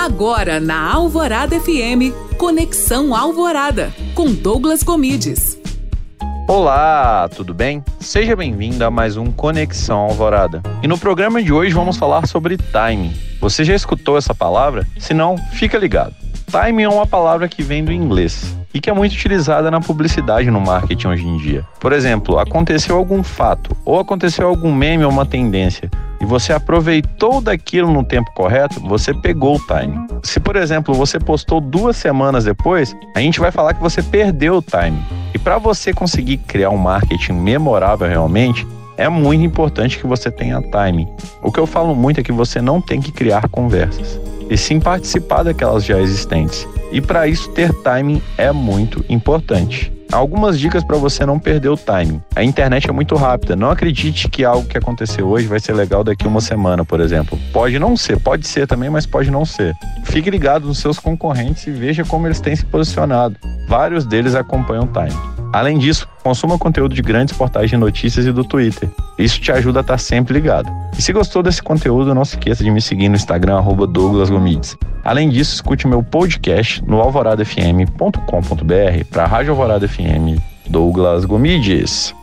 Agora na Alvorada FM, Conexão Alvorada, com Douglas Comides. Olá, tudo bem? Seja bem-vindo a mais um Conexão Alvorada. E no programa de hoje vamos falar sobre timing. Você já escutou essa palavra? Se não, fica ligado. Timing é uma palavra que vem do inglês e que é muito utilizada na publicidade no marketing hoje em dia. Por exemplo, aconteceu algum fato ou aconteceu algum meme ou uma tendência e você aproveitou daquilo no tempo correto, você pegou o time. Se, por exemplo, você postou duas semanas depois, a gente vai falar que você perdeu o time. E para você conseguir criar um marketing memorável realmente, é muito importante que você tenha time. O que eu falo muito é que você não tem que criar conversas, e sim participar daquelas já existentes. E para isso ter timing é muito importante. Algumas dicas para você não perder o timing. A internet é muito rápida. Não acredite que algo que aconteceu hoje vai ser legal daqui uma semana, por exemplo. Pode não ser, pode ser também, mas pode não ser. Fique ligado nos seus concorrentes e veja como eles têm se posicionado. Vários deles acompanham o timing. Além disso, consuma conteúdo de grandes portais de notícias e do Twitter. Isso te ajuda a estar sempre ligado. E se gostou desse conteúdo, não se esqueça de me seguir no Instagram, arroba Douglas Gomides. Além disso, escute meu podcast no alvoradafm.com.br para a Rádio Alvorada FM Douglas Gomides.